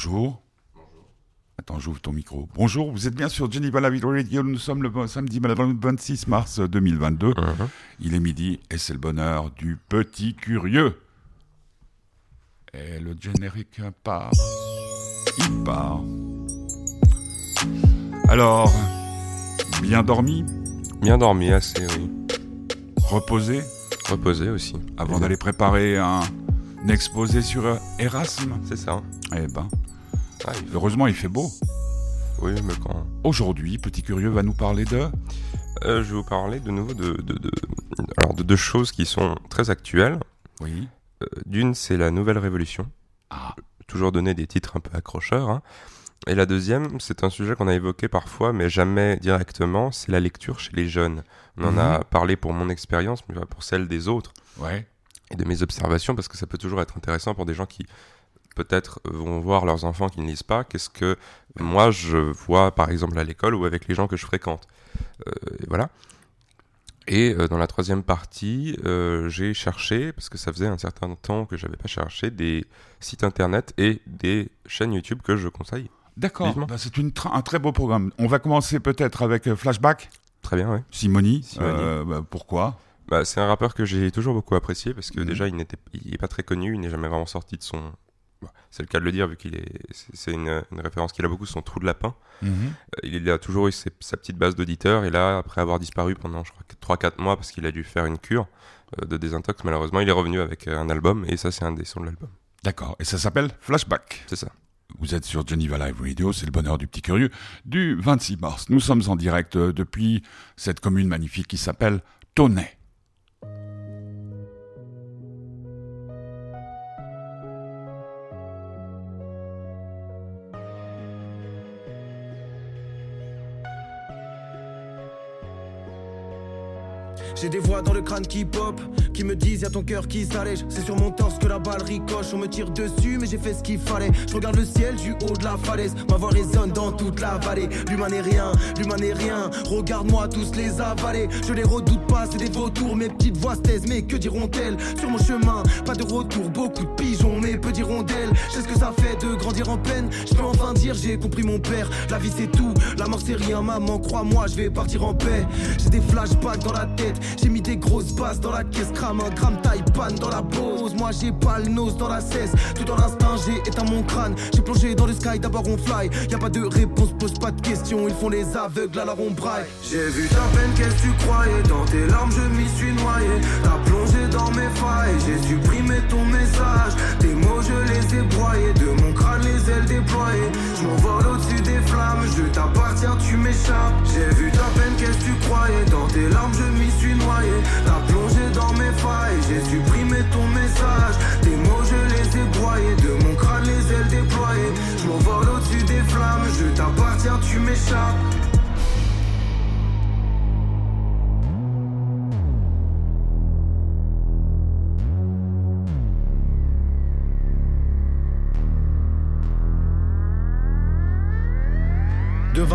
Bonjour. Attends, j'ouvre ton micro. Bonjour, vous êtes bien sur Geneva Live Radio. Nous sommes le samedi 26 mars 2022. Uh-huh. Il est midi et c'est le bonheur du petit curieux. Et le générique part. Il part. Alors, bien dormi, Bien dormi, assez, oui. reposé, Reposé aussi. avant d'aller préparer un exposé sur Erasme C'est ça. Eh ben, Ah, il- heureusement, il fait beau. Oui, mais quand. Aujourd'hui, Petit Curieux va nous parler de... Euh, je vais vous parler de nouveau de, de, de- alors de deux choses qui sont très actuelles. Oui. Euh, D'une, c'est la nouvelle révolution. Ah. Toujours donner des titres un peu accrocheurs. hein. Et la deuxième, c'est un sujet qu'on a évoqué parfois, mais jamais directement, c'est la lecture chez les jeunes. On en a parlé pour mon expérience, mais pas pour celle des autres. Ouais. Et de mes observations parce que ça peut toujours être intéressant pour des gens qui peut-être vont voir leurs enfants qui ne lisent pas. Qu'est-ce que moi je vois par exemple à l'école ou avec les gens que je fréquente. Euh, et voilà. Et euh, dans la troisième partie, euh, j'ai cherché, parce que ça faisait un certain temps que j'avais pas cherché, des sites internet et des chaînes YouTube que je conseille. D'accord. Bah, c'est tra- un très beau programme. On va commencer peut-être avec Flashback, Très bien, oui. Simoni. Simoni. Euh, bah, pourquoi? Bah, c'est un rappeur que j'ai toujours beaucoup apprécié parce que Mhm. déjà il n'était il est pas très connu, il n'est jamais vraiment sorti de son Bon, c'est le cas de le dire vu qu'il est c'est une, une référence qu'il a beaucoup son trou de lapin. Euh, Il a toujours eu ses- sa petite base d'auditeurs et là après avoir disparu pendant je crois 3-4 mois parce qu'il a dû faire une cure euh, de désintox malheureusement, il est revenu avec euh, un album et ça c'est un des sons de l'album. D'accord, et ça s'appelle Flashback. C'est ça. Vous êtes sur Geneva Live Radio, c'est le bonheur du petit curieux, du 26 mars. Nous sommes en direct depuis cette commune magnifique qui s'appelle Tonnet. J'ai des voix dans le crâne qui pop, qui me disent y'a ton cœur qui s'allège. C'est sur mon torse que la balle ricoche, on me tire dessus, mais j'ai fait ce qu'il fallait. Je regarde le ciel du haut de la falaise, ma voix résonne dans toute la vallée. L'humain n'est rien, l'humain n'est rien. Regarde-moi tous les avaler, je les redoute pas, c'est des vautours. Mes petites voix se mais que diront-elles? Sur mon chemin, pas de retour, beaucoup de pigeons, mais peu diront-elles. Je sais ce que ça fait de grandir en peine. Je peux enfin dire, j'ai compris mon père. La vie c'est tout, la mort c'est rien, maman, crois-moi, je vais partir en paix. J'ai des flashbacks dans la tête, j'ai mis des grosses basses dans la caisse, crame un gramme taille panne dans la pose. Moi j'ai pas le dans la cesse, tout dans l'instinct, j'ai éteint mon crâne. J'ai plongé dans le sky, d'abord on fly. Y a pas de réponse, pose pas de questions, ils font les aveugles, alors on braille. J'ai vu ta peine, qu'est-ce que tu croyais? Dans tes larmes, je m'y suis noyé. Dans mes failles, j'ai supprimé ton message. Tes mots, je les ai broyés, de mon crâne, les ailes déployées. Je m'envole au-dessus des flammes, je t'appartiens, tu m'échappes. J'ai vu ta peine, qu'est-ce que tu croyais? Dans tes larmes, je m'y suis noyé. T'as plongé dans mes failles, j'ai supprimé ton message. Tes mots, je les ai broyés, de mon crâne, les ailes déployées. Je m'envole au-dessus des flammes, je t'appartiens, tu m'échappes.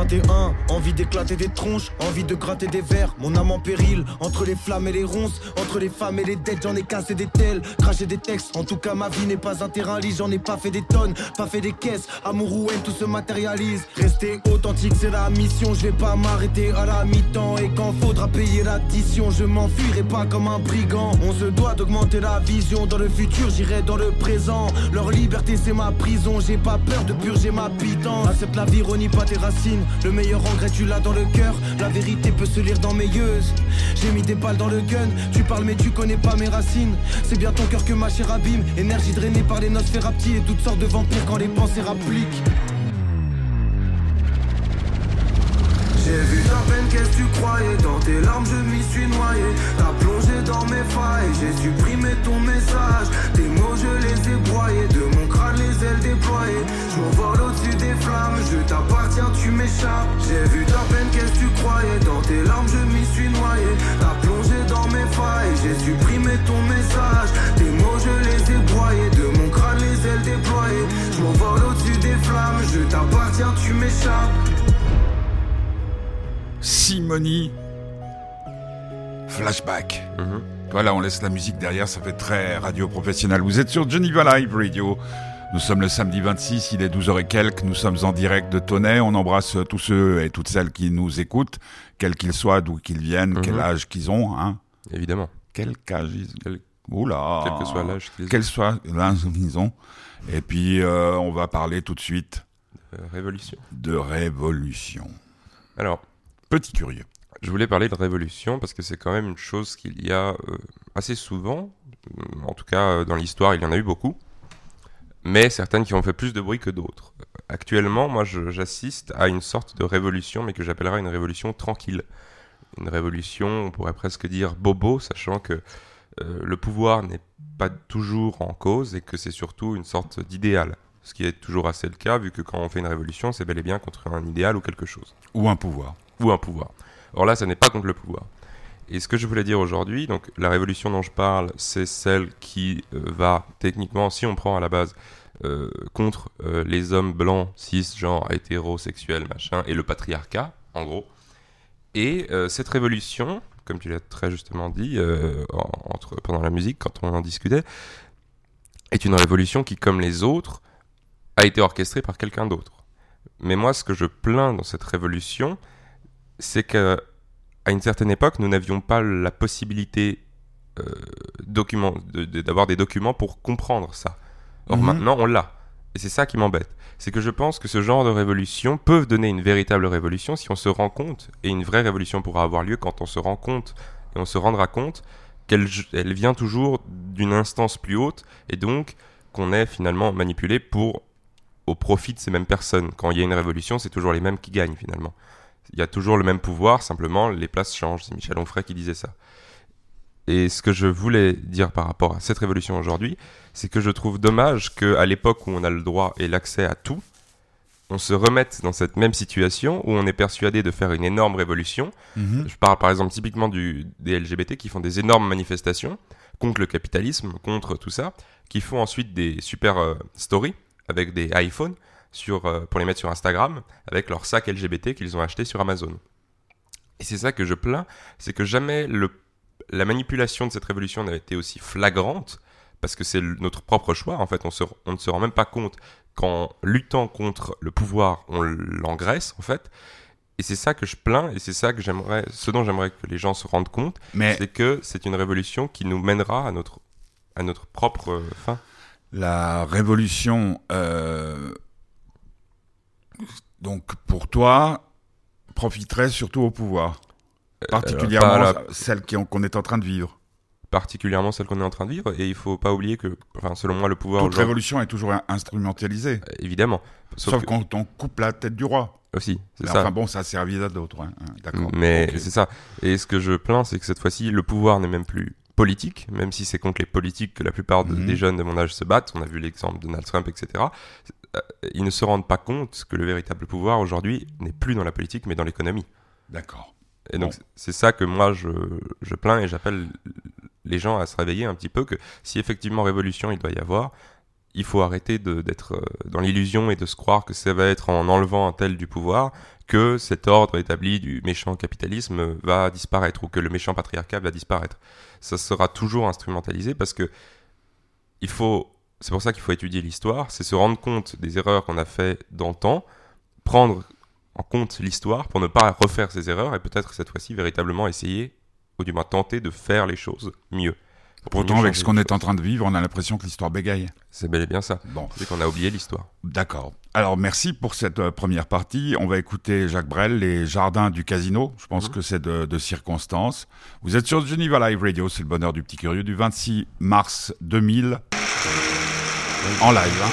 21, envie d'éclater des tronches, envie de gratter des verres, mon âme en péril, entre les flammes et les ronces, entre les femmes et les dettes, j'en ai cassé des tels, craché des textes, en tout cas ma vie n'est pas un terrain lisse, j'en ai pas fait des tonnes, pas fait des caisses, amour ou haine, tout se matérialise, rester authentique c'est la mission, je vais pas m'arrêter à la mi-temps, et quand faudra payer l'addition, je m'enfuirai pas comme un brigand, on se doit d'augmenter la vision, dans le futur j'irai dans le présent, leur liberté c'est ma prison, j'ai pas peur de purger ma pitance, accepte la vie, renie pas tes racines, le meilleur engrais tu l'as dans le cœur, la vérité peut se lire dans mes yeux. J'ai mis des balles dans le gun, tu parles mais tu connais pas mes racines. C'est bien ton cœur que ma chère abîme, énergie drainée par les noces et toutes sortes de vampires quand les pensées rappliquent. J'ai vu ta peine, qu'est-ce que tu croyais? Dans tes larmes, je m'y suis noyé. T'as plongé dans mes failles, j'ai supprimé ton message. Tes mots, je les ai broyés. De mon crâne, les ailes déployées. Je m'envole flammes, je t'appartiens, tu m'échappes. J'ai vu ta peine, qu'est-ce que tu croyais Dans tes larmes, je m'y suis noyé. T'as plongé dans mes failles, j'ai supprimé ton message. Tes mots, je les ai broyés. De mon crâne, les ailes déployées. Je m'envole au-dessus des flammes, je t'appartiens, tu m'échappes. Simoni. Flashback. Mhm. Voilà, on laisse la musique derrière, ça fait très radio professionnel. Vous êtes sur Geneva Live Radio. Nous sommes le samedi 26, il est 12h et quelques, nous sommes en direct de Tonnet, on embrasse tous ceux et toutes celles qui nous écoutent, quels qu'ils soient, d'où qu'ils viennent, quel Mhm. âge qu'ils ont, hein. Évidemment. Quel âge ils Quel- Oula Quel que soit l'âge qu'ils ont. Quel soit l'âge qu'ils ont. Et puis, euh, on va parler tout de suite Euh, révolution. de révolution. Alors, Petit curieux. je voulais parler de révolution parce que c'est quand même une chose qu'il y a euh, assez souvent. En tout cas, euh, dans l'histoire, il y en a eu beaucoup. Mais certaines qui ont fait plus de bruit que d'autres. Actuellement, moi, j'assiste à une sorte de révolution, mais que j'appellerais une révolution tranquille. Une révolution, on pourrait presque dire bobo, sachant que euh, le pouvoir n'est pas toujours en cause et que c'est surtout une sorte d'idéal. Ce qui est toujours assez le cas, vu que quand on fait une révolution, c'est bel et bien contre un idéal ou quelque chose Ou un pouvoir. ou un pouvoir. Or là, ça n'est pas contre le pouvoir. Et ce que je voulais dire aujourd'hui, donc la révolution dont je parle, c'est celle qui euh, va techniquement, si on prend à la base, euh, contre euh, les hommes blancs, cisgenres, hétérosexuels, machin, et le patriarcat, en gros. Et cette révolution, comme tu l'as très justement dit pendant la musique, quand on en discutait, est une révolution qui, comme les autres, a été orchestrée par quelqu'un d'autre. Mais moi, ce que je plains dans cette révolution, c'est que à une certaine époque, nous n'avions pas la possibilité euh, document- de- de- d'avoir des documents pour comprendre ça. Or Mhm. maintenant, on l'a. Et c'est ça qui m'embête. C'est que je pense que ce genre de révolution peuvent donner une véritable révolution si on se rend compte, et une vraie révolution pourra avoir lieu quand on se rend compte, et on se rendra compte qu'elle elle vient toujours d'une instance plus haute, et donc qu'on est finalement manipulé pour au profit de ces mêmes personnes. Quand il y a une révolution, c'est toujours les mêmes qui gagnent finalement. Il y a toujours le même pouvoir, simplement les places changent. C'est Michel Onfray qui disait ça. Et ce que je voulais dire par rapport à cette révolution aujourd'hui, c'est que je trouve dommage qu'à l'époque où on a le droit et l'accès à tout, on se remette dans cette même situation où on est persuadé de faire une énorme révolution. Mhm. Je parle par exemple typiquement du, des LGBT qui font des énormes manifestations contre le capitalisme, contre tout ça, qui font ensuite des super euh, stories avec des iPhones sur, euh, pour les mettre sur Instagram avec leur sac LGBT qu'ils ont acheté sur Amazon. Et c'est ça que je plains, c'est que jamais le, la manipulation de cette révolution n'a été aussi flagrante, parce que c'est notre propre choix, en fait, on, se- on ne se rend même pas compte qu'en luttant contre le pouvoir, on l'engraisse, en fait. Et c'est ça que je plains, et c'est ça que j'aimerais, ce dont j'aimerais que les gens se rendent compte, Mais c'est que c'est une révolution qui nous mènera à notre, à notre propre euh, fin. la révolution, euh, donc pour toi, profiterait surtout au pouvoir. Particulièrement Euh, la- celle qu'on est en train de vivre. particulièrement celle qu'on est en train de vivre, et il faut pas oublier que, enfin, selon moi, le pouvoir, Toute révolution est toujours in- instrumentalisée. euh, évidemment, sauf, Sauf, que- quand on coupe la tête du roi. aussi, c'est ça. enfin bon, ça servit à d'autres. hein. Hein, D'accord. Mais c'est ça. Et ce que je plains, c'est que cette fois-ci, le pouvoir n'est même plus politique, même si c'est contre les politiques que la plupart de- Mhm. des jeunes de mon âge se battent. On a vu l'exemple de Donald Trump, etc. Euh, Ils ne se rendent pas compte que le véritable pouvoir aujourd'hui n'est plus dans la politique, mais dans l'économie. D'accord. Et donc, Bon. c'est ça que moi, je, je plains et j'appelle les gens à se réveiller un petit peu que si effectivement révolution il doit y avoir, il faut arrêter de- d'être euh, dans l'illusion et de se croire que ça va être en enlevant un tel du pouvoir que cet ordre établi du méchant capitalisme va disparaître ou que le méchant patriarcat va disparaître. Ça sera toujours instrumentalisé parce que il faut, c'est pour ça qu'il faut étudier l'histoire, c'est se rendre compte des erreurs qu'on a fait dans le temps, prendre en compte l'histoire pour ne pas refaire ces erreurs et peut-être cette fois-ci véritablement essayer, ou du moins tenter de faire les choses mieux. Pour Pourtant, avec ce qu'on est en train de vivre, on a l'impression que l'histoire bégaye. C'est bel et bien ça. Bon, C'est qu'on a oublié l'histoire. d'accord. Alors, merci pour cette euh, première partie. On va écouter Jacques Brel, Les Jardins du Casino. Je pense Mhm. que c'est de, de circonstance. Vous êtes sur Geneva Live Radio, c'est le bonheur du petit curieux, du 26 mars 2000. En live, hein.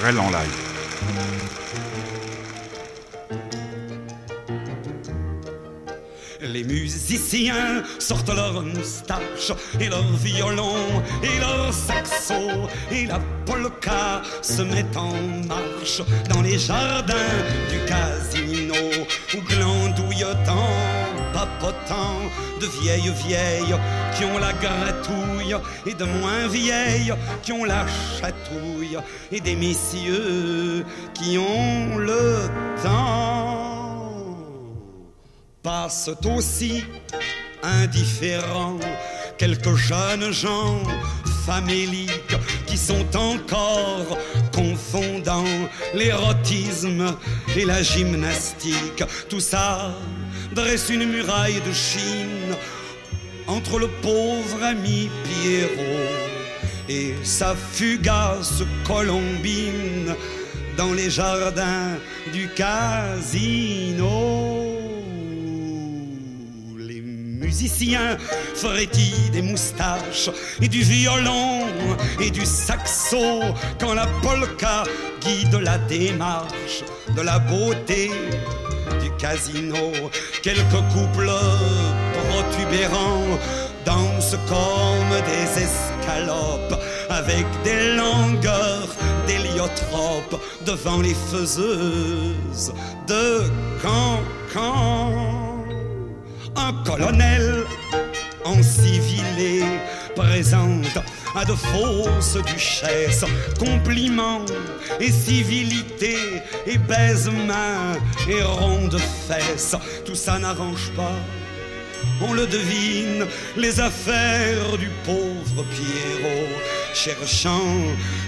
Brel en live. Les musiciens sortent leurs moustaches et leurs violons et leurs saxos et la polka se met en marche dans les jardins du casino où glandouillotant, de vieilles vieilles qui ont la gratouille et de moins vieilles qui ont la chatouille et des messieurs qui ont le temps passent aussi indifférents quelques jeunes gens faméliques qui sont encore confondant l'érotisme et la gymnastique. Tout ça dresse une muraille de Chine entre le pauvre ami Pierrot et sa fugace colombine dans les jardins du casino. Les musiciens frétillent des moustaches et du violon et du saxo quand la polka guide la démarche de la beauté du casino. Quelques couples protubérants dansent comme des escalopes avec des langueurs d'héliotrope devant les faiseuses de cancan. Un colonel en civilé présente à de fausses duchesses compliments et civilité et baise-main et ronde fesses. Tout ça n'arrange pas on le devine, les affaires du pauvre Pierrot, cherchant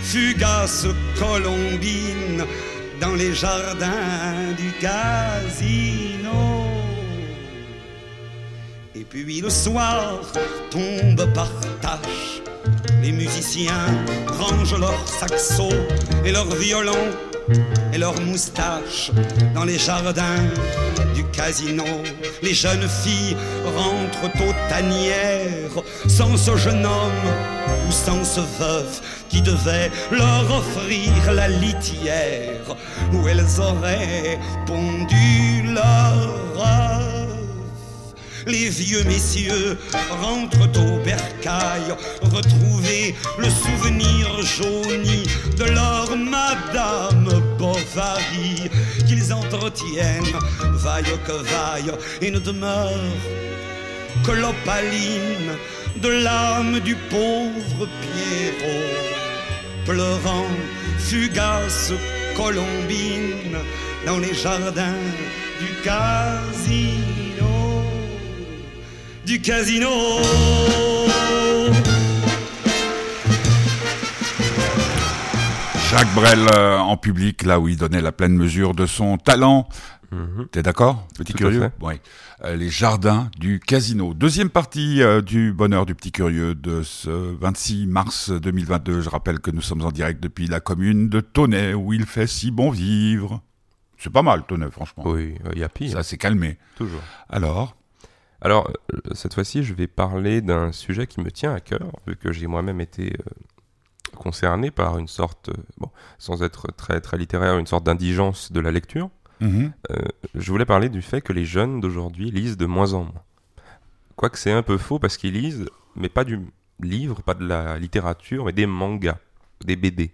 fugace colombine dans les jardins du casino. Et puis le soir tombe par tâche, les musiciens rangent leurs saxos et leurs violons et leurs moustaches dans les jardins du casino. Les jeunes filles rentrent aux tanières sans ce jeune homme ou sans ce veuf qui devait leur offrir la litière où elles auraient pondu leur. Les vieux messieurs rentrent au bercail, retrouver le souvenir jauni de leur Madame Bovary, qu'ils entretiennent, vaille que vaille, et ne demeure que l'opaline de l'âme du pauvre Pierrot, pleurant fugace colombine dans les jardins du casino du casino. Jacques Brel euh, en public, là où il donnait la pleine mesure de son talent. Mhm. T'es d'accord, petit Tout curieux. Oui. Euh, les jardins du casino. Deuxième partie euh, du bonheur du petit curieux de ce 26 mars 2022. Je rappelle que nous sommes en direct depuis la commune de Tonnet où il fait si bon vivre. C'est pas mal, Tonnet, franchement. Oui, il y a pire, Ça s'est calmé. toujours. Alors, Alors, euh, cette fois-ci, je vais parler d'un sujet qui me tient à cœur, vu que j'ai moi-même été euh, concerné par une sorte, euh, bon, sans être très, très littéraire, une sorte d'indigence de la lecture. mhm, Euh, je voulais parler du fait que les jeunes d'aujourd'hui lisent de moins en moins. Quoique c'est un peu faux parce qu'ils lisent, mais pas du livre, pas de la littérature, mais des mangas, des BD.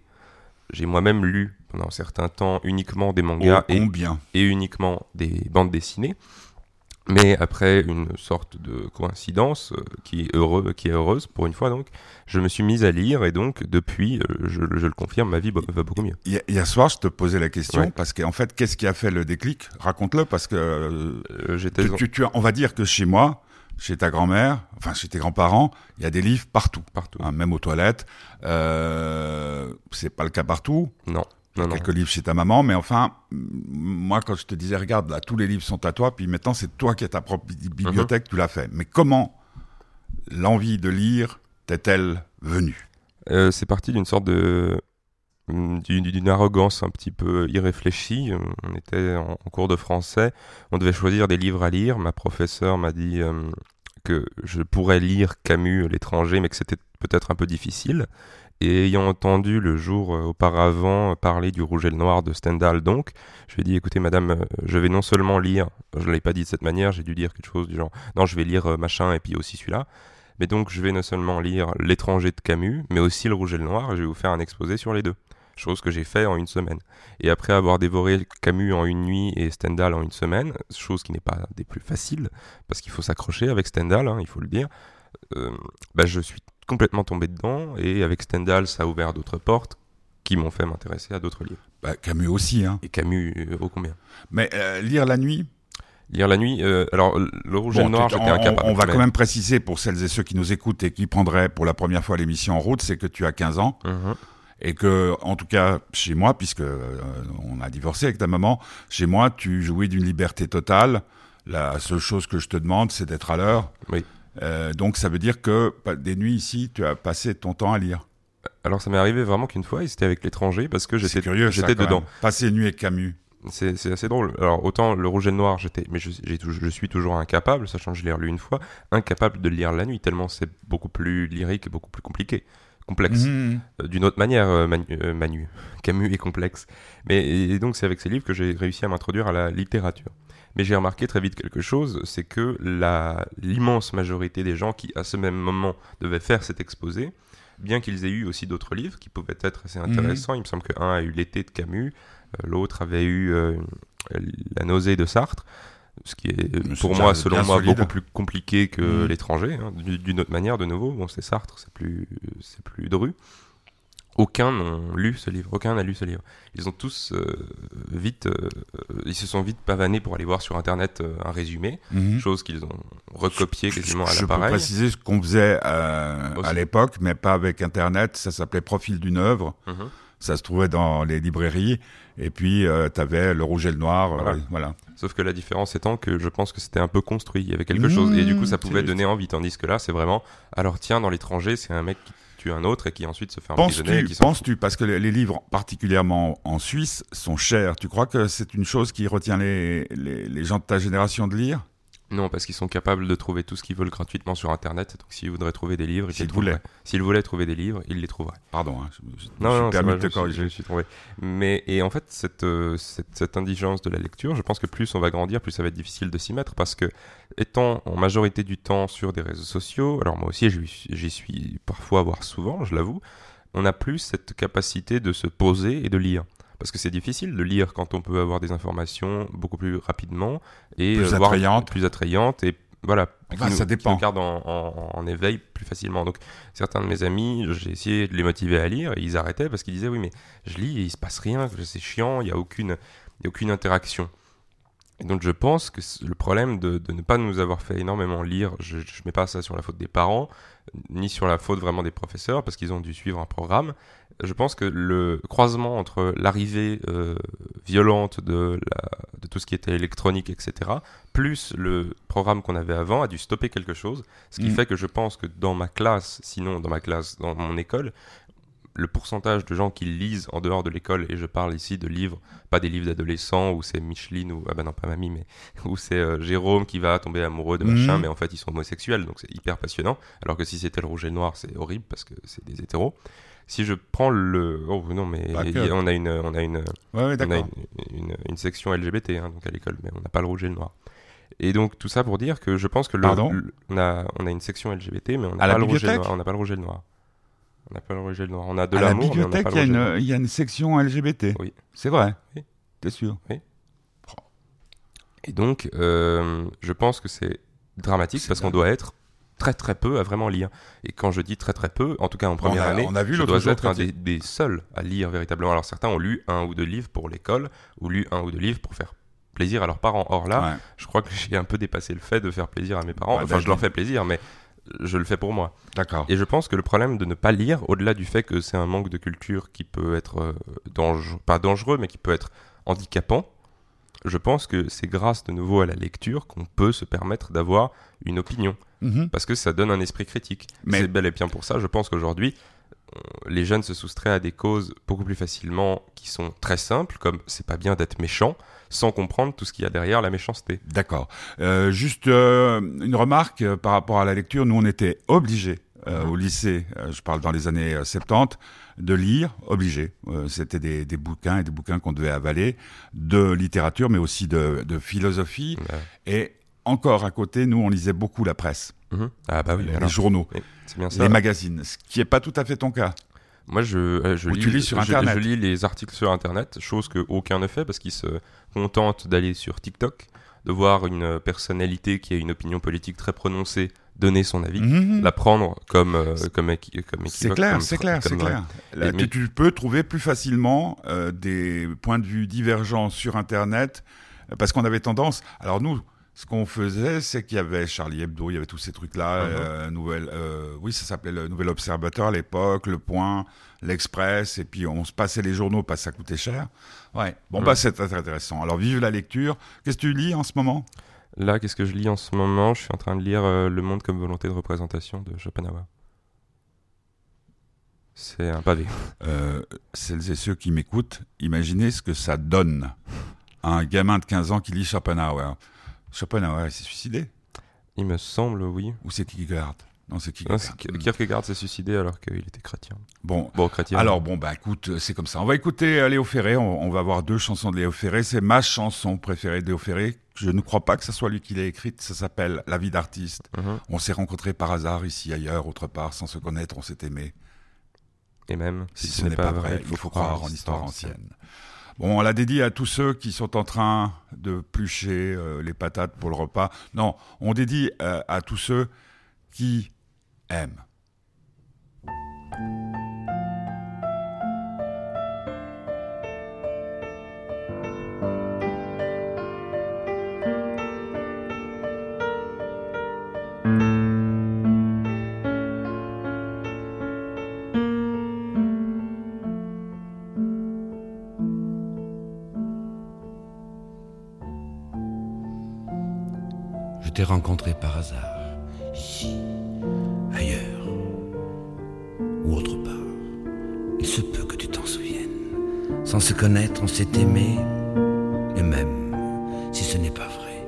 J'ai moi-même lu pendant un certain temps uniquement des mangas oh, et combien et uniquement des bandes dessinées. Mais après une sorte de coïncidence euh, qui, est heureux, qui est heureuse pour une fois donc, je me suis mise à lire et donc depuis, euh, je, je le confirme, ma vie va beaucoup mieux. Hi- Hier soir, je te posais la question Ouais. parce qu'en fait, qu'est-ce qui a fait le déclic? Raconte-le parce que euh, J'étais tu, tu- on va dire que chez moi, chez ta grand-mère, enfin chez tes grands-parents, il y a des livres partout, partout. hein, même aux toilettes. Euh, c'est pas le cas partout. Non, non, non. Quelques livres chez ta maman, mais enfin, moi quand je te disais, regarde, là, tous les livres sont à toi, puis maintenant c'est toi qui as ta propre Mhm. bibliothèque, tu l'as fait. Mais comment l'envie de lire t'est-elle venue? Euh, c'est parti d'une sorte de d'une arrogance un petit peu irréfléchie. On était en, en cours de français, on devait choisir des livres à lire. Ma professeure m'a dit euh, que je pourrais lire Camus, l'étranger, mais que c'était peut-être un peu difficile. Et ayant entendu le jour euh, auparavant parler du Rouge et le Noir de Stendhal, donc, je lui ai dit, écoutez, madame, euh, je vais non seulement lire, je ne l'ai pas dit de cette manière, j'ai dû dire quelque chose du genre, non, je vais lire euh, machin et puis aussi celui-là. Mais donc, je vais non seulement lire L'étranger de Camus, mais aussi Le Rouge et le Noir, et je vais vous faire un exposé sur les deux. Chose que j'ai fait en une semaine. Et après avoir dévoré Camus en une nuit et Stendhal en une semaine, chose qui n'est pas des plus faciles, parce qu'il faut s'accrocher avec Stendhal, hein, il faut le dire, bah, je suis complètement tombé dedans, et avec Stendhal, ça a ouvert d'autres portes qui m'ont fait m'intéresser à d'autres livres. bah, Camus aussi, hein. Et Camus, euh, ô combien Mais euh, lire la nuit, Lire la nuit, euh, alors le rouge et le noir, j'étais on, incapable. on va mais- quand même préciser pour celles et ceux qui nous écoutent et qui prendraient pour la première fois l'émission en route, c'est que tu as 15 ans Mhm. et que, en tout cas, chez moi, puisque euh, on a divorcé avec ta maman, chez moi, tu jouis d'une liberté totale. La seule chose que je te demande, c'est d'être à l'heure. Oui. Euh, donc, ça veut dire que des nuits ici, tu as passé ton temps à lire. Alors ça m'est arrivé vraiment qu'une fois, et c'était avec l'étranger, parce que C'est j'étais curieux, j'étais dedans. même. Passer nuit avec Camus. C'est assez drôle. Alors autant le rouge et le noir, j'étais, mais je, suis toujours incapable, sachant que je l'ai relu une fois, incapable de lire la nuit, tellement c'est beaucoup plus lyrique et beaucoup plus compliqué, complexe. Mhm. Euh, D'une autre manière, Manu, euh, Manu. Camus est complexe. Mais et donc c'est avec ces livres que j'ai réussi à m'introduire à la littérature. Mais j'ai remarqué très vite quelque chose, c'est que l'immense majorité des gens qui à ce même moment devaient faire cet exposé, bien qu'ils aient eu aussi d'autres livres qui pouvaient être assez intéressants, il me semble qu'un a eu L'été de Camus, euh, l'autre avait eu euh, La nausée de Sartre, ce qui est Mais pour moi, selon moi, solide. beaucoup plus compliqué que Mhm. l'étranger. hein. Du- D'une autre manière, de nouveau, bon, c'est Sartre, c'est plus, c'est plus dru. Aucun n'ont lu ce livre, aucun n'a lu ce livre. Ils ont tous euh, vite, euh, ils se sont vite pavanés pour aller voir sur internet euh, un résumé, Mhm. chose qu'ils ont recopié quasiment à Je peux l'appareil. préciser ce qu'on faisait euh, à l'époque, mais pas avec Internet. Ça s'appelait Profil d'une œuvre. Mhm. Ça se trouvait dans les librairies. Et puis, tu avais le rouge et le noir. euh, Voilà. voilà. Sauf que la différence étant que je pense que c'était un peu construit, il y avait quelque Mmh, chose, et du coup ça pouvait donner envie, tandis que là c'est vraiment, alors tiens, dans l'étranger, c'est un mec qui tue un autre et qui ensuite se fait emprisonner. Penses-tu, penses-tu, parce que les, les livres, particulièrement en Suisse, sont chers. Tu crois que c'est une chose qui retient les, les, les gens de ta génération de lire? Non, parce qu'ils sont capables de trouver tout ce qu'ils veulent gratuitement sur Internet. Donc, s'ils voudraient trouver des livres, ils S'ils les trouveraient. voulaient. S'ils voulaient trouver des livres, ils les trouveraient. Pardon, hein, je, je- je Non, suis non, permis de je te je suis. Mais et en fait, cette, euh, cette cette indigence de la lecture, je pense que plus on va grandir, plus ça va être difficile de s'y mettre parce que étant en majorité du temps sur des réseaux sociaux, alors moi aussi j'y suis- j'y suis parfois voire souvent, je l'avoue, on n'a plus cette capacité de se poser et de lire. Parce que c'est difficile de lire quand on peut avoir des informations beaucoup plus rapidement et Plus euh, voir- attrayantes. plus attrayantes et voilà, Enfin, qui nous- ça qui dépend. nous gardent en, en- en éveil plus facilement. Donc certains de mes amis, j'ai essayé de les motiver à lire et ils arrêtaient parce qu'ils disaient oui mais je lis et il se passe rien, c'est chiant, il n'y a aucune, y a aucune interaction. Et donc je pense que le problème de, de ne pas nous avoir fait énormément lire, je ne mets pas ça sur la faute des parents, ni sur la faute vraiment des professeurs, parce qu'ils ont dû suivre un programme. Je pense que le croisement entre l'arrivée euh, violente de, la, de tout ce qui était électronique, etc., plus le programme qu'on avait avant, a dû stopper quelque chose. Ce qui Mm. fait que je pense que dans ma classe, sinon dans ma classe, dans mon école, le pourcentage de gens qui lisent en dehors de l'école, et je parle ici de livres, pas des livres d'adolescents où c'est Micheline ou, ah bah non, pas mamie, mais où c'est euh, Jérôme qui va tomber amoureux de machin, Mhm. mais en fait ils sont homosexuels, donc c'est hyper passionnant. Alors que si c'était le rouge et le noir, c'est horrible parce que c'est des hétéros. Si je prends le. Oh non, mais y a- on a une, on a une, Ouais, ouais, on a une, une- une section LGBT hein, donc à l'école, mais on n'a pas le rouge et le noir. Et donc tout ça pour dire que je pense que le, le- on, a, on a une section LGBT, mais on n'a la pas le rouge et le noir. On n'a pas le rouge et le noir. On n'a pas le rouge et le noir. On a de à la l'amour, n'a bibliothèque, il y, a une- il y a une section LGBT. Oui. C'est vrai? Oui. T'es sûr? Et donc, euh, je pense que c'est dramatique parce qu'on doit être très très peu à vraiment lire. Et quand je dis très très peu, en tout cas en première on a, année, on a vu je dois être un des, seuls à lire véritablement. Alors certains ont lu un ou deux livres pour l'école ou lu un ou deux livres pour faire plaisir à leurs parents. Or là, Ouais. je crois que j'ai un peu dépassé le fait de faire plaisir à mes parents. Ouais, enfin, je leur fais plaisir, mais je le fais pour moi. D'accord. Et je pense que le problème de ne pas lire, au-delà du fait que c'est un manque de culture qui peut être euh, dangereux, pas dangereux, mais qui peut être handicapant, je pense que c'est grâce de nouveau à la lecture qu'on peut se permettre d'avoir une opinion, Mhm. parce que ça donne un esprit critique. Mais- C'est bel et bien pour ça, je pense qu'aujourd'hui, euh, les jeunes se soustraient à des causes beaucoup plus facilement qui sont très simples, comme c'est pas bien d'être méchant, sans comprendre tout ce qu'il y a derrière la méchanceté. D'accord. Euh, juste euh, une remarque par rapport à la lecture. Nous, on était obligés euh, au lycée, je parle dans les années euh, 70, de lire, obligés. C'était des, des bouquins et des bouquins qu'on devait avaler, de littérature, mais aussi de, de philosophie. Et encore à côté, nous, on lisait beaucoup la presse, mhm. Ah bah oui, les, alors, journaux, bien ça. les magazines, ce qui n'est pas tout à fait ton cas. Moi, je, euh, je, lis, tu lis sur je- lis les articles sur Internet, chose que aucun ne fait parce qu'ils se contentent d'aller sur TikTok, de voir une personnalité qui a une opinion politique très prononcée donner son avis, Mhm. la prendre comme, euh, comme, comme C'est clair, c'est clair, c'est clair. Là, Et- tu, mais- tu peux trouver plus facilement euh, des points de vue divergents sur Internet parce qu'on avait tendance. Alors nous, ce qu'on faisait, c'est qu'il y avait Charlie Hebdo, il y avait tous ces trucs-là, Mhm. euh, nouvelle, euh, oui, ça s'appelait le Nouvel Observateur à l'époque, Le Point, L'Express, et puis on se passait les journaux parce que ça coûtait cher. Ouais, bon, bah c'est très intéressant. Alors, vive la lecture. Qu'est-ce que tu lis en ce moment? Là, qu'est-ce que je lis en ce moment? Je suis en train de lire euh, Le monde comme volonté de représentation de Schopenhauer. C'est un pavé. euh, Celles et ceux qui m'écoutent, imaginez ce que ça donne à un gamin de 15 ans qui lit Schopenhauer. Schopenhauer, il s'est suicidé Il me semble, oui. Ou c'est Kierkegaard? Non, c'est Kierkegaard. Kierkegaard s'est suicidé alors qu'il était chrétien. Bon, Bon, chrétien. Alors bon bah écoute, c'est comme ça. On va écouter euh, Léo Ferré. On, on va voir deux chansons de Léo Ferré. C'est ma chanson préférée de Léo Ferré. Je ne crois pas que ce soit lui qui l'ait écrite. Ça s'appelle La vie d'artiste. Mhm. On s'est rencontrés par hasard ici, ailleurs, autre part, sans se connaître. On s'est aimé. Et même, Si, ce n'est pas vrai, il faut croire en histoire ancienne. ancienne. Bon, on l'a dédié à tous ceux qui sont en train de plucher euh, les patates pour le repas. Non, on dédie euh, à tous ceux qui aiment. Rencontré par hasard, ici, ailleurs, ou autre part. Il se peut que tu t'en souviennes. Sans se connaître, on s'est aimé, et même si ce n'est pas vrai,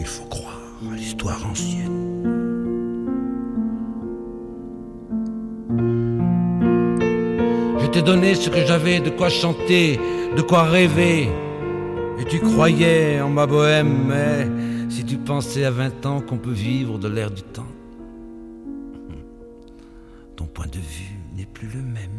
il faut croire à l'histoire ancienne. Je t'ai donné ce que j'avais, de quoi chanter, de quoi rêver. Et tu croyais en ma bohème, mais pensais à 20 ans qu'on peut vivre de l'air du temps, ton point de vue n'est plus le même.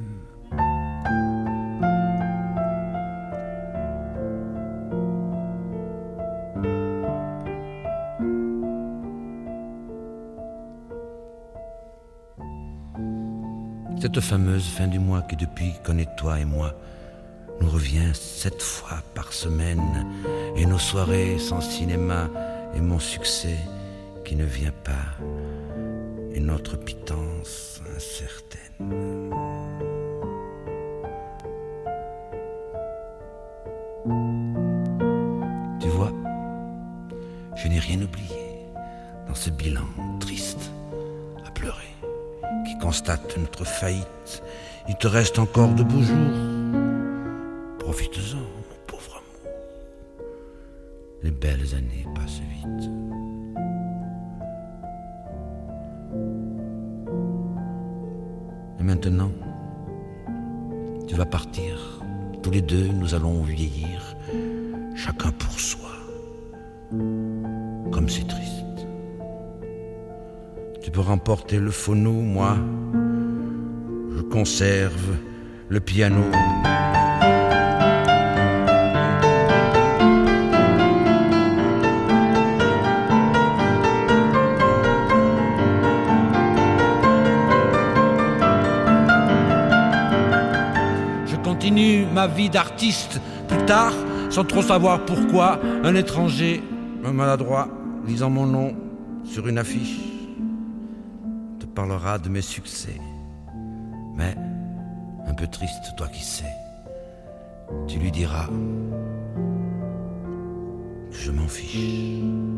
Cette fameuse fin du mois qui depuis connaît toi et moi nous revient sept fois par semaine et nos soirées sans cinéma et mon succès qui ne vient pas et notre pitance incertaine. Tu vois, je n'ai rien oublié dans ce bilan triste à pleurer qui constate notre faillite. Il te reste encore de beaux jours. Le phono, moi, je conserve le piano. Je continue ma vie d'artiste. Plus tard, sans trop savoir pourquoi, un étranger, un maladroit, lisant mon nom sur une affiche, parlera de mes succès. Mais, un peu triste, toi qui sais, tu lui diras que je m'en fiche.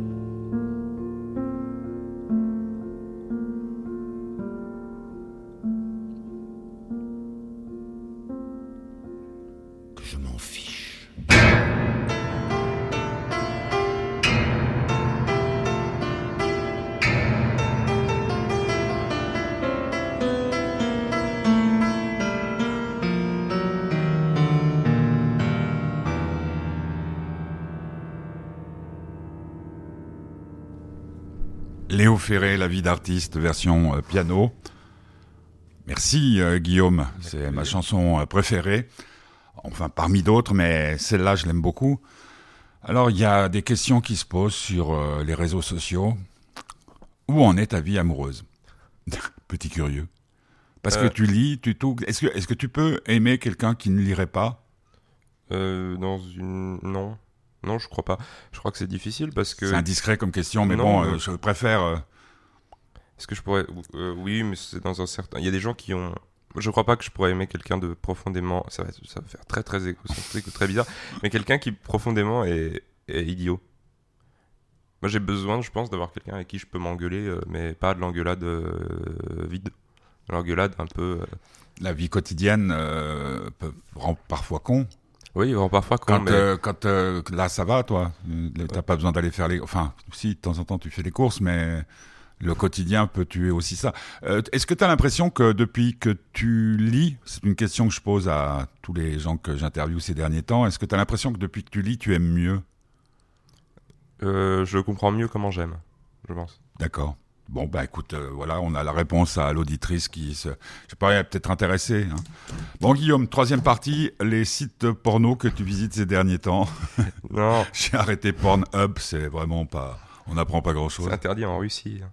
Ferré, La vie d'artiste, version euh, piano. Merci euh, Guillaume, c'est ma chanson euh, préférée. Enfin, parmi d'autres, mais celle-là, je l'aime beaucoup. Alors, il y a des questions qui se posent sur euh, les réseaux sociaux. Où en est ta vie amoureuse? Petit curieux. Parce Euh. que tu lis, tu tout. Est-ce que, tu peux aimer quelqu'un qui ne lirait pas? Dans une. Non. Non, je crois pas. Je crois que c'est difficile parce que. C'est indiscret comme question, mais Non, bon, je préfère. Est-ce que je pourrais. euh, oui, mais c'est dans un certain. Il y a des gens qui ont. Je crois pas que je pourrais aimer quelqu'un de profondément. Ça va, ça va faire très très égocentrique ou très bizarre. Mais quelqu'un qui profondément est, est idiot. Moi j'ai besoin, je pense, d'avoir quelqu'un avec qui je peux m'engueuler, euh, mais pas de l'engueulade euh, vide. De L'engueulade un peu. euh, la vie quotidienne peut rend parfois con. Oui, vraiment parfois con, Quand, mais. euh, quand euh, là, ça va, toi. T'as pas besoin d'aller faire les. Enfin, si, de temps en temps, tu fais les courses, mais le quotidien peut tuer aussi ça. Euh, Est-ce que tu as l'impression que depuis que tu lis, c'est une question que je pose à tous les gens que j'interviewe ces derniers temps, est-ce que tu as l'impression que depuis que tu lis, tu aimes mieux? Euh, je comprends mieux comment j'aime, je pense. D'accord. Bon, bah écoute, euh, voilà, on a la réponse à l'auditrice qui se. Je sais pas, elle est peut-être intéressée. hein. Bon, Guillaume, troisième partie, les sites porno que tu visites ces derniers temps. Non, J'ai arrêté Pornhub, c'est vraiment pas. On n'apprend pas grand chose. c'est interdit en Russie. hein.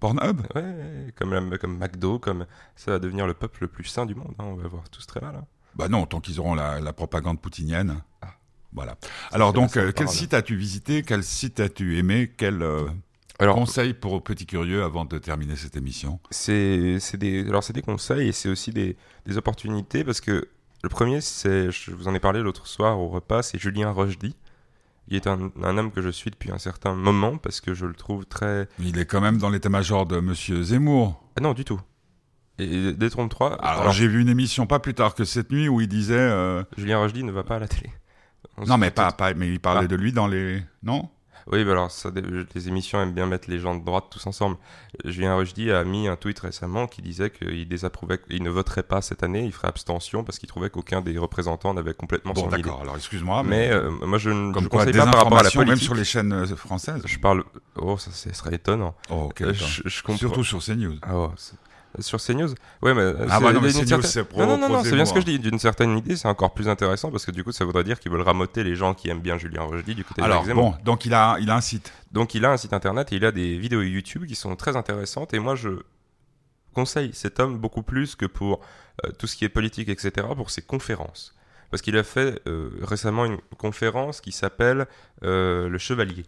Pornhub Ouais, ouais, comme, la- comme McDo, comme ça va devenir le peuple le plus sain du monde. hein, On va voir tous très mal. hein. Bah non, tant qu'ils auront la, la propagande poutinienne. Ah. Voilà. Alors donc, euh, quel site as-tu visité? Quel site as-tu aimé? Quel euh, Alors, conseil pour aux petits curieux avant de terminer cette émission? C'est c'est des, alors c'est des conseils et c'est aussi des, des opportunités parce que le premier, c'est, je vous en ai parlé l'autre soir au repas, c'est Julien Rochdy. Il est un, un homme que je suis depuis un certain moment parce que je le trouve très. Il est quand même dans l'état-major de Monsieur Zemmour. Ah non, du tout. Et Détrompe-toi. Alors, alors, j'ai vu une émission pas plus tard que cette nuit où il disait. euh, Julien Rochdy ne va pas à la télé. On Non, mais pas, pas, mais il parlait Ah. de lui dans les. Non? Oui, bah alors ça, les émissions aiment bien mettre les gens de droite tous ensemble. Julien Rochdy a mis un tweet récemment qui disait qu'il désapprouvait, il ne voterait pas cette année, il ferait abstention parce qu'il trouvait qu'aucun des représentants n'avait complètement Bon, son idée. d'accord. Alors, excuse-moi, mais. Mais euh, moi, je ne je quoi, conseille pas par rapport à la informations, même politique. sur les chaînes euh, françaises. Je parle. Oh, ça, ce serait étonnant. Oh, ok. D'accord. je, je comprends. Surtout sur CNews. Ah, oh, c'est- sur CNews Ouais, mais. euh, Ah, c'est- bah non, mais certaine- c'est pro- Non, non, non, c'est bien ce que je dis. D'une certaine idée, c'est encore plus intéressant parce que du coup, ça voudrait dire qu'ils veulent ramoter les gens qui aiment bien Julien Rochdy du côté de Alors, Zemmour. bon, donc il a, il a un site. Donc il a un site internet et il a des vidéos YouTube qui sont très intéressantes et moi je conseille cet homme beaucoup plus que pour euh, tout ce qui est politique, etc., pour ses conférences. Parce qu'il a fait euh, récemment une conférence qui s'appelle euh, Le Chevalier,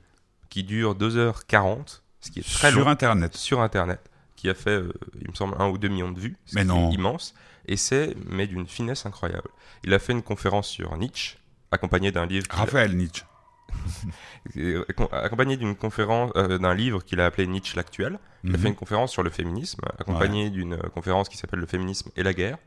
qui dure 2h40, ce qui est très sur long, Internet. sur Internet, qui a fait, euh, il me semble, un ou deux millions de vues, ce Mais qui non. est immense, et c'est, mais d'une finesse incroyable. Il a fait une conférence sur Nietzsche, accompagné d'un livre a- Raphaël Nietzsche. accompagné d'une conférence, euh, d'un livre qu'il a appelé Nietzsche l'actuel. Il a Mhm. fait une conférence sur le féminisme, accompagné d'une euh, conférence qui s'appelle Le féminisme et la guerre.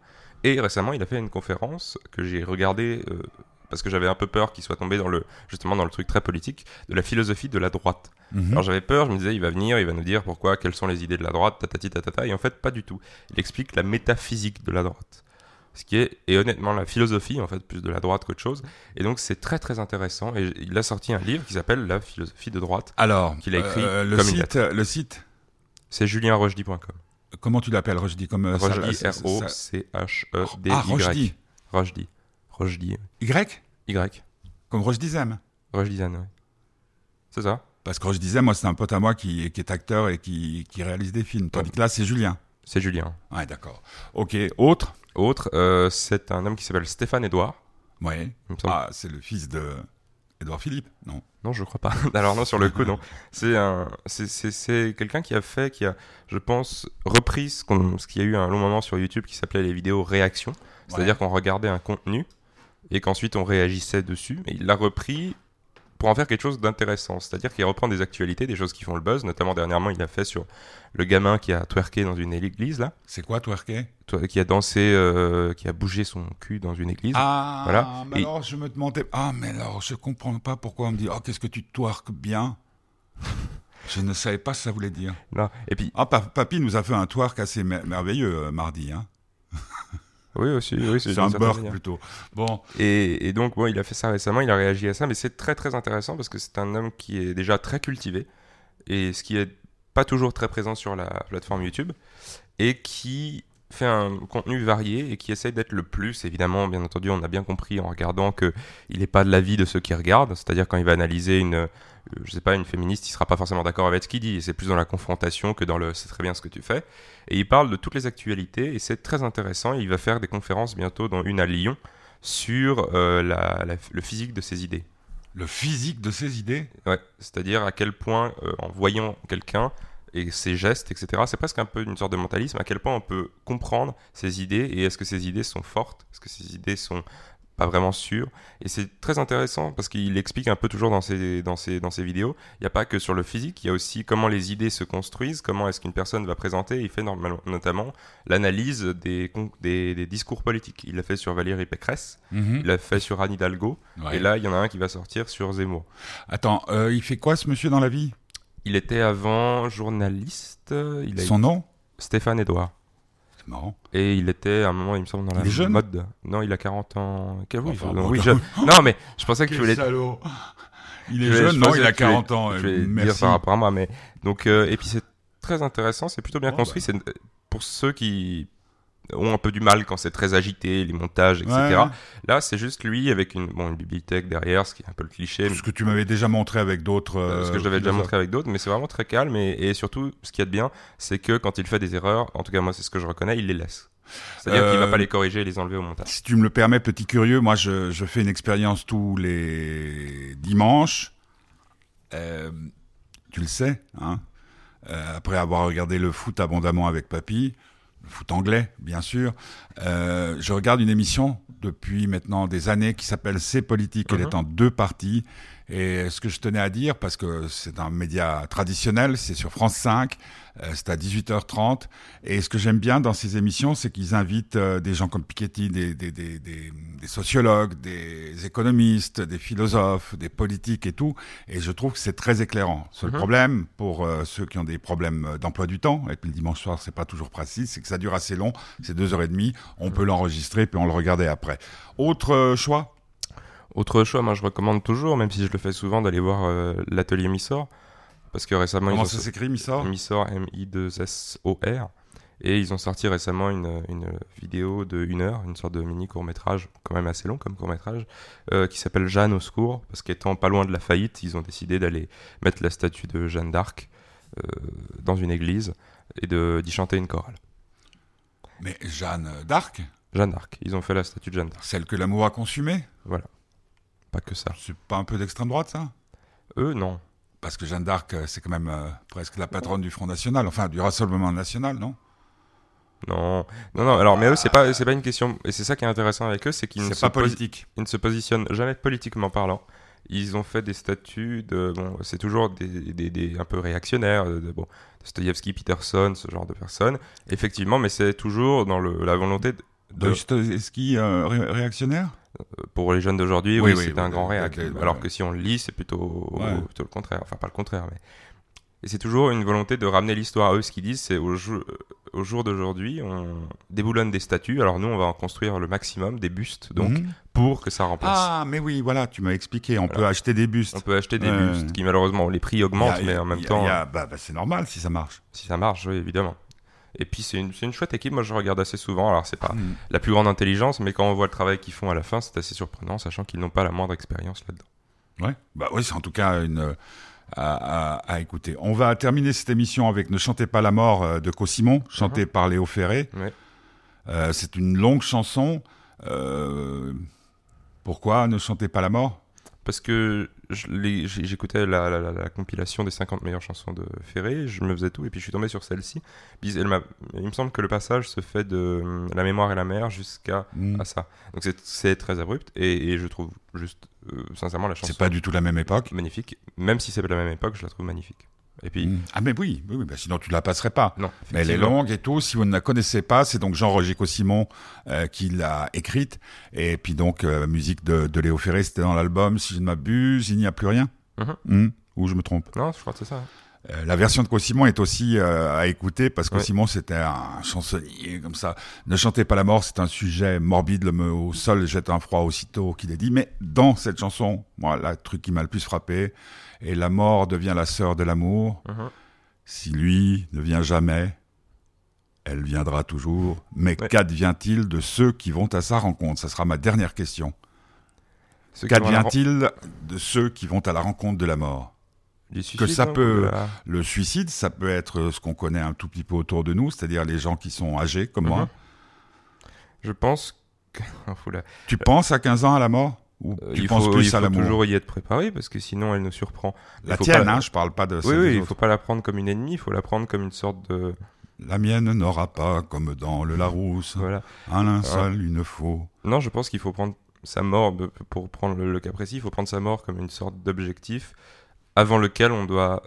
Et récemment, il a fait une conférence que j'ai regardée euh, parce que j'avais un peu peur qu'il soit tombé dans le, justement dans le truc très politique, de la philosophie de la droite. Mhm. Alors j'avais peur, je me disais, il va venir, il va nous dire pourquoi, quelles sont les idées de la droite, tatati tatata, et en fait, pas du tout. Il explique la métaphysique de la droite. Ce qui est, et honnêtement, la philosophie, en fait, plus de la droite qu'autre chose. Et donc, c'est très très intéressant. Et il a sorti un livre qui s'appelle La philosophie de droite. Alors, qu'il a écrit euh, le comme site, le site. C'est julienrochdy.com. Comment tu l'appelles dis comme euh, Rochdy, R-O-C-H-E-D-Y. Ah, Rochdy. Rochdy. Rochdy. Y? Y. Comme Rochdizem. Rochdizane, oui. C'est ça? Parce que Rochdizem, moi, c'est un pote à moi qui, qui est acteur et qui, qui réalise des films. Tandis que là, c'est Julien. C'est Julien. Ouais, d'accord. Ok, autre? Autre, euh, c'est un homme qui s'appelle Stéphane Edouard. Ouais. Ah, c'est le fils de Édouard Philippe, non? Non, je crois pas. Alors non, sur le coup, non. C'est un, c'est, c'est, c'est quelqu'un qui a fait, qui a, je pense, repris ce, qu'on, ce qu'il y a eu un long moment sur YouTube qui s'appelait les vidéos réactions. C'est-à-dire qu'on regardait un contenu et qu'ensuite on réagissait dessus. Et il l'a repris pour en faire quelque chose d'intéressant. C'est-à-dire qu'il reprend des actualités, des choses qui font le buzz. Notamment dernièrement, il a fait sur le gamin qui a twerké dans une église là, C'est quoi, twerker? Toi- qui a dansé, euh, qui a bougé son cul dans une église. Ah, Voilà. mais Et- alors je me demandais. Ah, mais alors je comprends pas pourquoi on me dit Oh, qu'est-ce que tu twerques bien? Je ne savais pas ce que ça voulait dire. Là. Et puis, Ah, pa- Papy nous a fait un twerk assez mer- merveilleux euh, mardi. Hein. oui aussi, oui, C'est un manière. plutôt. Bon, Et, et donc, bon, il a fait ça récemment, il a réagi à ça, mais c'est très très intéressant parce que c'est un homme qui est déjà très cultivé, et ce qui est pas toujours très présent sur la plateforme YouTube, et qui fait un contenu varié et qui essaye d'être le plus, évidemment, bien entendu, on a bien compris en regardant que il n'est pas de l'avis de ceux qui regardent, c'est-à-dire quand il va analyser une, je sais pas, une féministe, il sera pas forcément d'accord avec ce qu'il dit, c'est plus dans la confrontation que dans le c'est très bien ce que tu fais, et il parle de toutes les actualités, et c'est très intéressant, il va faire des conférences bientôt, dont une à Lyon, sur euh, la- la- le physique de ses idées. Le physique de ses idées? Ouais, c'est-à-dire à quel point, euh, en voyant quelqu'un et ses gestes, etc., c'est presque un peu une sorte de mentalisme, à quel point on peut comprendre ses idées et est-ce que ces idées sont fortes, est-ce que ces idées sont pas vraiment sûr. Et c'est très intéressant parce qu'il explique un peu toujours dans ses, dans ses, dans ses vidéos. Il n'y a pas que sur le physique, il y a aussi comment les idées se construisent, comment est-ce qu'une personne va présenter. Il fait normalement, notamment l'analyse des, des, des, discours politiques. Il l'a fait sur Valérie Pécresse, Mhm. il l'a fait sur Anne Hidalgo, Ouais. et là, il y en a un qui va sortir sur Zemmour. Attends, euh, il fait quoi ce monsieur dans la vie? Il était avant journaliste, il a Son nom? Stéphane Edouard. C'est marrant. Et il était à un moment, il me semble, dans la jeune mode. Non, il a 40 ans. Quel oui, Enfin, non, bon, oui, t'as- jeune. Non, mais je pensais que tu Quel voulais salaud Il est Je jeune, je non Il a que tu allais- 40 ans. Je euh, vais dire Merci. par rapport à moi, mais donc euh, et puis c'est très intéressant, c'est plutôt bien construit. bah. C'est pour ceux qui ont un peu du mal quand c'est très agité, les montages, etc. Ouais. Là, c'est juste lui avec une bon une bibliothèque derrière, ce qui est un peu le cliché. Ce que tu m'avais déjà montré avec d'autres. euh, ce que euh, je l'avais déjà montré avec d'autres, mais c'est vraiment très calme et, et surtout, ce qu'il y a de bien, c'est que quand il fait des erreurs, en tout cas moi c'est ce que je reconnais, il les laisse. C'est-à-dire qu'il va Euh, pas les corriger et les enlever au montage. Si tu me le permets, petit curieux, moi je, je fais une expérience tous les dimanches. Euh, tu le sais, hein Euh, après avoir regardé le foot abondamment avec papy, le foot anglais, bien sûr, euh, je regarde une émission depuis maintenant des années qui s'appelle C'est politique. Elle Mhm. est en deux parties. Et ce que je tenais à dire, parce que c'est un média traditionnel, c'est sur France 5, euh, c'est à 18h30. Et ce que j'aime bien dans ces émissions, c'est qu'ils invitent euh, des gens comme Piketty, des, des, des, des, sociologues, des économistes, des philosophes, des politiques et tout. Et je trouve que c'est très éclairant. Seul Mhm. problème, pour euh, ceux qui ont des problèmes euh, d'emploi du temps, et puis le dimanche soir, c'est pas toujours précis, c'est que ça dure assez long, c'est deux heures et demie, on peut l'enregistrer, puis on le regarder après. Autre euh, choix? Autre choix, moi je recommande toujours, même si je le fais souvent, d'aller voir euh, l'atelier Missor. Parce que récemment, Comment ils ça s'écrit, Missor Missor, M-I-2-S-O-R. Et ils ont sorti récemment une, une vidéo de une heure, une sorte de mini court-métrage, quand même assez long comme court-métrage, euh, qui s'appelle Jeanne au secours. Parce qu'étant pas loin de la faillite, ils ont décidé d'aller mettre la statue de Jeanne d'Arc euh, dans une église et d'y chanter une chorale. Mais Jeanne d'Arc, Jeanne d'Arc. Ils ont fait la statue de Jeanne d'Arc. celle que l'amour a consumée, Pas que ça. c'est pas un peu d'extrême droite, ça? Eux, non. Parce que Jeanne d'Arc, euh, c'est quand même euh, presque la patronne du Front National, enfin du Rassemblement National, non? Non, non, non. Alors, mais eux, c'est pas, c'est pas une question. Et c'est ça qui est intéressant avec eux, c'est qu'ils ne, se pas politique. ils ne se positionnent jamais politiquement parlant. Ils ont fait des statuts de, bon, c'est toujours des, des, des- un peu réactionnaires, de, bon, Peterson, ce genre de personnes. Effectivement, mais c'est toujours dans le, la volonté de, de- Dostoevsky euh, ré- réactionnaire? Pour les jeunes d'aujourd'hui, Oui, oui, oui, c'est oui, un grand réac. Alors que si on le lit, c'est plutôt, Ouais. plutôt le contraire. Enfin, pas le contraire, mais. Et c'est toujours une volonté de ramener l'histoire à eux. Ce qu'ils disent, c'est au, jour- au jour d'aujourd'hui, on déboulonne des statues. Alors nous, on va en construire le maximum, des bustes, donc, Mhm. pour que ça remplace. Ah, mais oui, voilà, tu m'as expliqué, on peut acheter des bustes. On peut acheter des bustes qui, malheureusement, les prix augmentent, a- mais en même a- temps, bah, bah, c'est normal si ça marche. si ça marche, oui, évidemment. Et puis, c'est une, une chouette équipe. Moi, je regarde assez souvent. Alors, c'est pas Mm. la plus grande intelligence, mais quand on voit le travail qu'ils font à la fin, c'est assez surprenant, sachant qu'ils n'ont pas la moindre expérience là-dedans. Ouais. Bah oui, c'est en tout cas une euh, à, à- à écouter. On va terminer cette émission avec Ne chantez pas la mort euh, de Cossimon, chantée par Léo Ferré. Ouais. Euh, c'est une longue chanson. Euh, pourquoi Ne chantez pas la mort? Parce que j'écoutais la, la- la- la compilation des 50 meilleures chansons de Ferré, je me faisais tout, et puis je suis tombé sur celle-ci. Il me semble que le passage se fait de La mémoire et la mer jusqu'à Mm. à ça. Donc c'est- c'est très abrupt, et, et je trouve juste, euh, sincèrement, la chanson C'est pas du tout la même époque. magnifique. Même si c'est pas la même époque, je la trouve magnifique. Et puis, Mm. Ah mais oui, oui, oui, bah sinon tu la passerais pas. non, Mais elle est longue et tout. Si vous ne la connaissez pas, c'est donc Jean-Roger Cossimon euh, qui l'a écrite. Et puis donc, euh, musique de, de Léo Ferré, c'était dans l'album, si je ne m'abuse, il n'y a plus rien. Mhm. Hmm, Ou je me trompe. Non, je crois que c'est ça. Euh, la version de Cossimon est aussi euh, à écouter parce que Ouais. Cossimon c'était un chansonnier comme ça. Ne chantez pas la mort, c'est un sujet morbide. Le me au sol jette un froid aussitôt qu'il est dit. Mais dans cette chanson, moi, le truc qui m'a le plus frappé, et la mort devient la sœur de l'amour. Mhm. Si lui ne vient jamais, elle viendra toujours. Mais Ouais. qu'advient-il de ceux qui vont à sa rencontre? Ça sera ma dernière question. Qu'advient-il de ceux qui vont à la rencontre de la mort? Que ça non, peut- Le suicide, ça peut être ce qu'on connaît un tout petit peu autour de nous, c'est-à-dire les gens qui sont âgés comme Mhm. moi. Je pense que. Tu penses à 15 ans à la mort? Ou Euh, tu il penses faut, plus il à faut toujours y être préparé parce que sinon elle nous surprend. La tienne, pas- hein, je parle pas de Oui, oui, il faut pas la prendre comme une ennemie, il faut la prendre comme une sorte de. La mienne n'aura pas, comme dans le Larousse, Voilà. un linceul, une faux. Non, je pense qu'il faut prendre sa mort, pour prendre le, le cas précis, il faut prendre sa mort comme une sorte d'objectif avant lequel on doit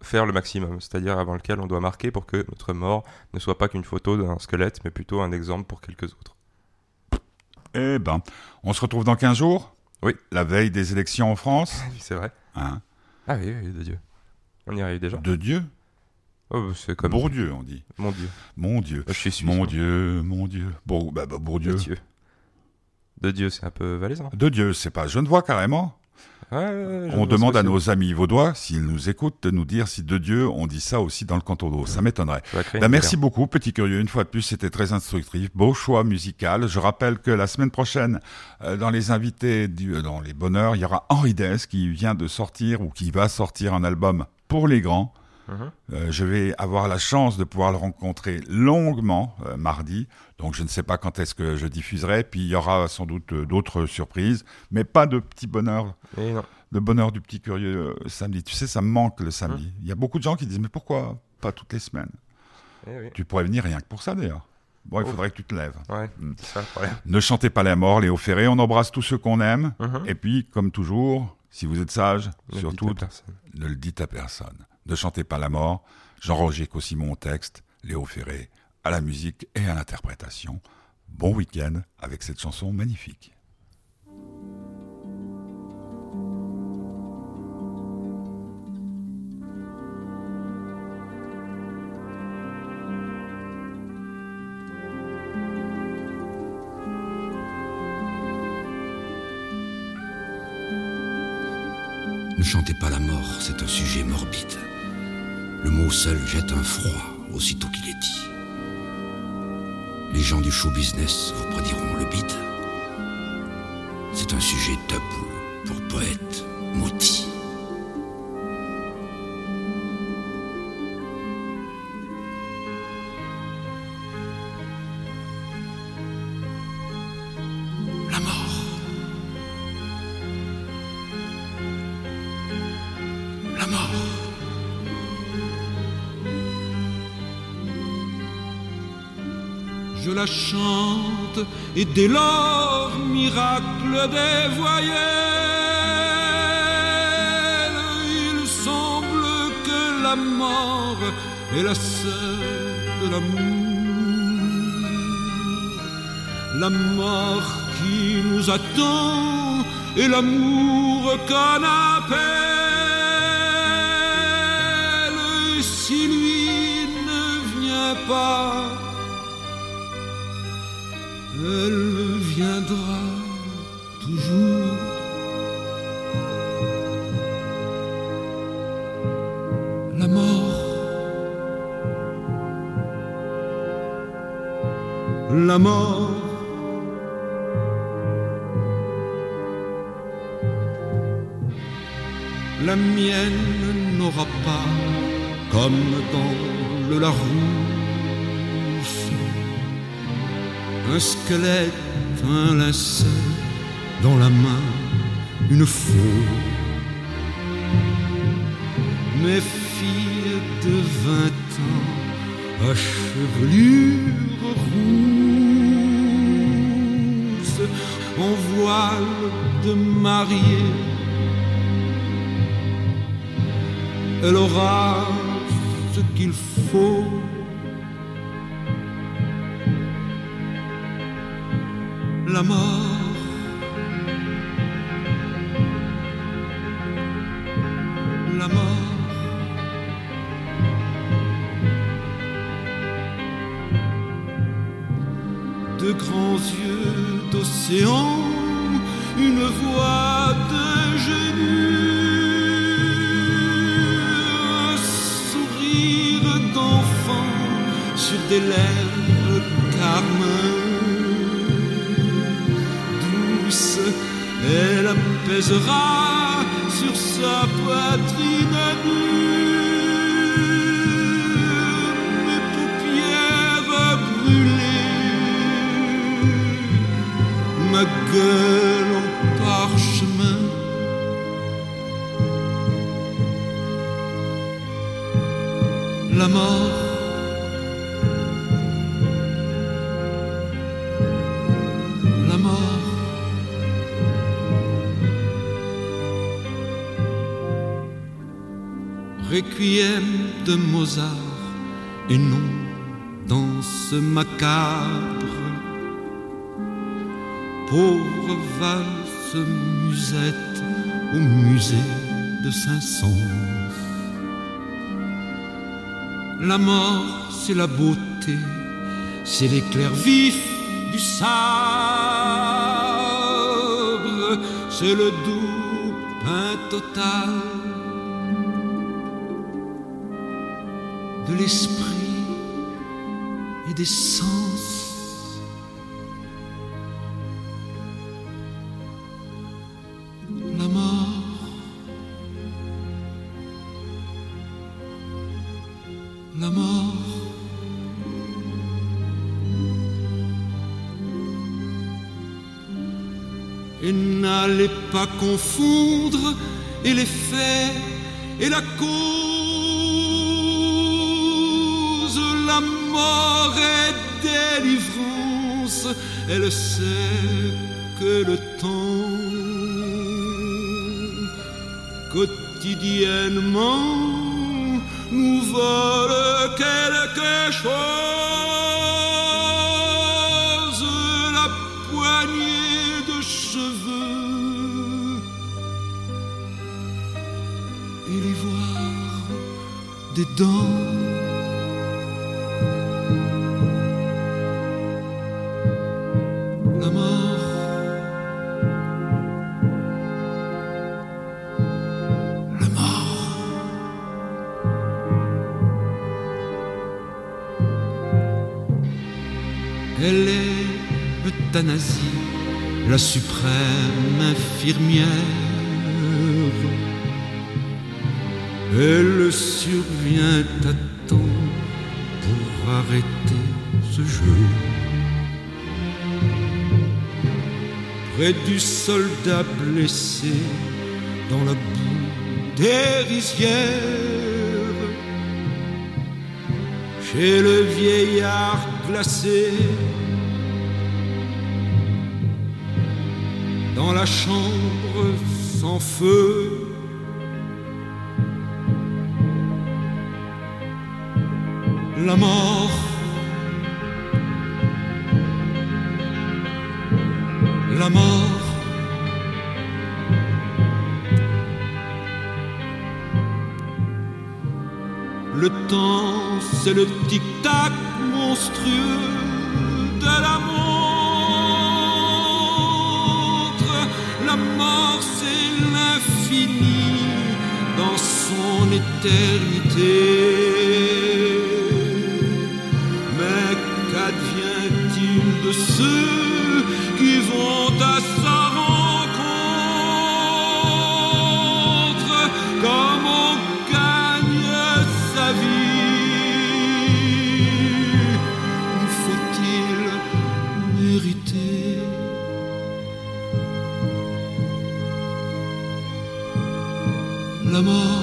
faire le maximum, c'est-à-dire avant lequel on doit marquer pour que notre mort ne soit pas qu'une photo d'un squelette, mais plutôt un exemple pour quelques autres. Eh ben, on se retrouve dans 15 jours? Oui. La veille des élections en France? Oui, c'est vrai. hein? Ah oui, oui, de Dieu. On y arrive déjà? De Dieu? Oh, c'est comme Bourdieu, on dit. mon Dieu. Mon Dieu. Je suis. Mon. Dieu, mon Dieu. Bour... Bah, bah, De Bourdieu. Dieu. De Dieu, c'est un peu valaisan. De Dieu, c'est pas Genevois carrément. Ouais, ouais, ouais, On demande à nos amis vaudois, s'ils nous écoutent, de nous dire si de Dieu, on dit ça aussi dans le canton d'eau. Ça m'étonnerait. Ben, merci guerre. beaucoup, petit curieux. Une fois de plus, c'était très instructif. Beau choix musical. Je rappelle que la semaine prochaine, euh, dans les invités, du, euh, dans les bonheurs, il y aura Henri Dess qui vient de sortir ou qui va sortir un album pour les grands. Mhm. Euh, je vais avoir la chance de pouvoir le rencontrer longuement euh, mardi, donc je ne sais pas quand est-ce que je diffuserai. Puis il y aura sans doute euh, d'autres surprises, mais pas de petit bonheur, Et non. de bonheur du petit curieux samedi. Tu sais, ça me manque le samedi. Il y a beaucoup de gens qui disent mais pourquoi pas toutes les semaines? Eh oui. Tu pourrais venir rien que pour ça d'ailleurs. Bon, il Oh. faudrait que tu te lèves. Ouais, Mm. c'est ça le problème. Ne chantez pas la mort, Léo Ferré. On embrasse tous ceux qu'on aime. Mhm. Et puis, comme toujours, si vous êtes sage, Ne le surtout, ne le dites à personne. Ne chantez pas la mort. Jean-Roger Cossimon au texte, Léo Ferré à la musique et à l'interprétation. Bon week-end avec cette chanson magnifique. Ne chantez pas la mort, c'est un sujet morbide. Le mot seul jette un froid aussitôt qu'il est dit. Les gens du show business vous prédiront le bide. C'est un sujet tabou pour poètes maudits. La chante et dès lors, miracle des voyelles, il semble que la mort est la sœur de l'amour. La mort qui nous attend et l'amour qu'on appelle. Si lui ne vient pas, elle viendra toujours. La mort. La mort. Un squelette, un linceul, dans la main, une faux. Mes filles de vingt ans, à chevelure rousse, en voile de mariée, elle aura ce qu'il faut. La mort. Requiem de Mozart et non dans ce macabre pauvre valse musette au musée de Saint-Saëns. La mort, c'est la beauté, c'est l'éclair vif sabre, c'est le doux pain total de l'esprit et des sens. Confondre et les faits et la cause. La mort est délivrance, elle sait que le temps quotidiennement nous vole quelque chose. Des dents. La mort, la mort. Elle est euthanasie, la suprême infirmière. Elle survient à temps pour arrêter ce jeu. Près du soldat blessé dans la boue des. Chez le vieillard glacé dans la chambre sans feu. La mort, la mort. Le temps, c'est le tic-tac monstrueux de la montre. La mort, c'est l'infini dans son éternité. De ceux qui vont à sa rencontre. Comment gagne sa vie? Faut-il mériter? La mort